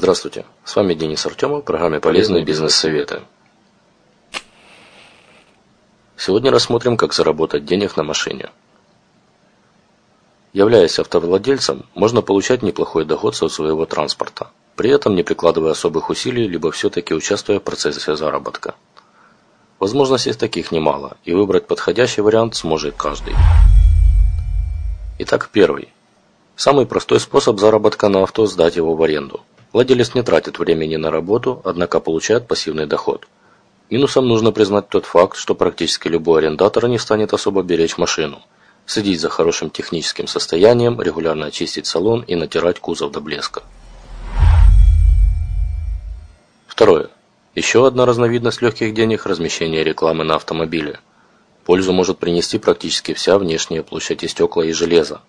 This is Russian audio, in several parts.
Здравствуйте, с вами Денис Артемов программе «Полезные бизнес-советы». Сегодня рассмотрим, как заработать денег на машине. Являясь автовладельцем, можно получать неплохой доход со своего транспорта, при этом не прикладывая особых усилий, либо все-таки участвуя в процессе заработка. Возможностей таких немало, и выбрать подходящий вариант сможет каждый. Итак, первый. Самый простой способ заработка на авто – сдать его в аренду. Владелец не тратит времени на работу, однако получает пассивный доход. Минусом нужно признать тот факт, что практически любой арендатор не станет особо беречь машину, следить за хорошим техническим состоянием, регулярно очистить салон и натирать кузов до блеска. Второе. Еще одна разновидность легких денег – размещение рекламы на автомобиле. Пользу может принести практически вся внешняя площадь и стекла и железа,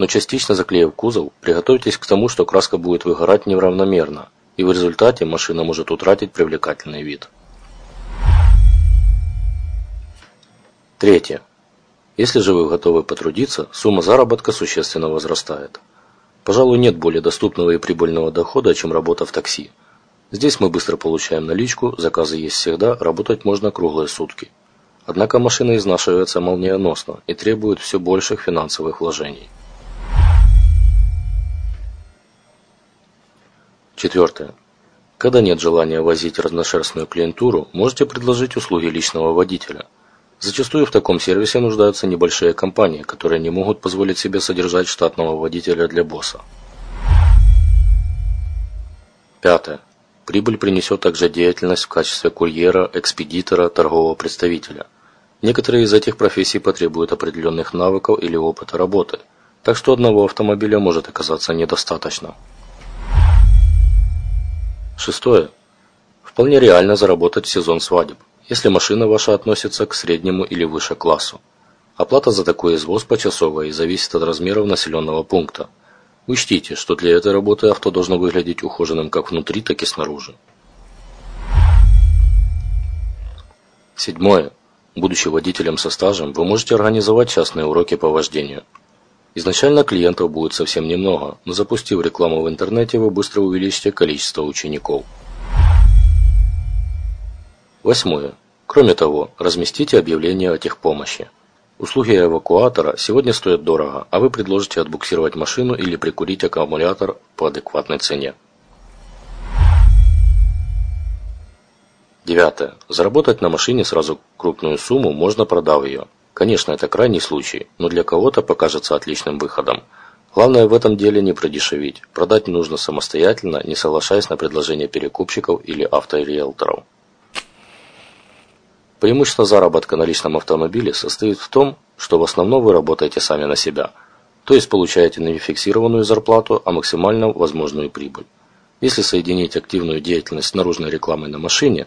но частично заклеив кузов, приготовьтесь к тому, что краска будет выгорать неравномерно, и в результате машина может утратить привлекательный вид. Третье. Если же вы готовы потрудиться, сумма заработка существенно возрастает. Пожалуй, нет более доступного и прибыльного дохода, чем работа в такси. Здесь мы быстро получаем наличку, заказы есть всегда, работать можно круглые сутки. Однако машина изнашивается молниеносно и требует все больших финансовых вложений. Четвертое. Когда нет желания возить разношерстную клиентуру, можете предложить услуги личного водителя. Зачастую в таком сервисе нуждаются небольшие компании, которые не могут позволить себе содержать штатного водителя для босса. Пятое. Прибыль принесет также деятельность в качестве курьера, экспедитора, торгового представителя. Некоторые из этих профессий потребуют определенных навыков или опыта работы, так что одного автомобиля может оказаться недостаточно. Шестое. Вполне реально заработать в сезон свадеб, если машина ваша относится к среднему или выше классу. Оплата за такой извоз почасовая и зависит от размеров населенного пункта. Учтите, что для этой работы авто должно выглядеть ухоженным как внутри, так и снаружи. Седьмое. Будучи водителем со стажем, вы можете организовать частные уроки по вождению. Изначально клиентов будет совсем немного, но запустив рекламу в интернете, вы быстро увеличите количество учеников. Восьмое. Кроме того, разместите объявление о техпомощи. Услуги эвакуатора сегодня стоят дорого, а вы предложите отбуксировать машину или прикурить аккумулятор по адекватной цене. Девятое. Заработать на машине сразу крупную сумму можно, продав ее. Конечно, это крайний случай, но для кого-то покажется отличным выходом. Главное в этом деле не продешевить. Продать нужно самостоятельно, не соглашаясь на предложения перекупщиков или авториэлторов. Преимущество заработка на личном автомобиле состоит в том, что в основном вы работаете сами на себя, то есть получаете не фиксированную зарплату, а максимально возможную прибыль. Если соединить активную деятельность с наружной рекламой на машине,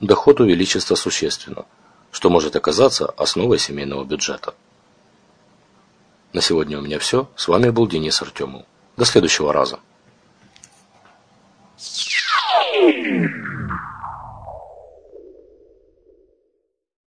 доход увеличится существенно, что может оказаться основой семейного бюджета. На сегодня у меня все. С вами был Денис Артемов. До следующего раза.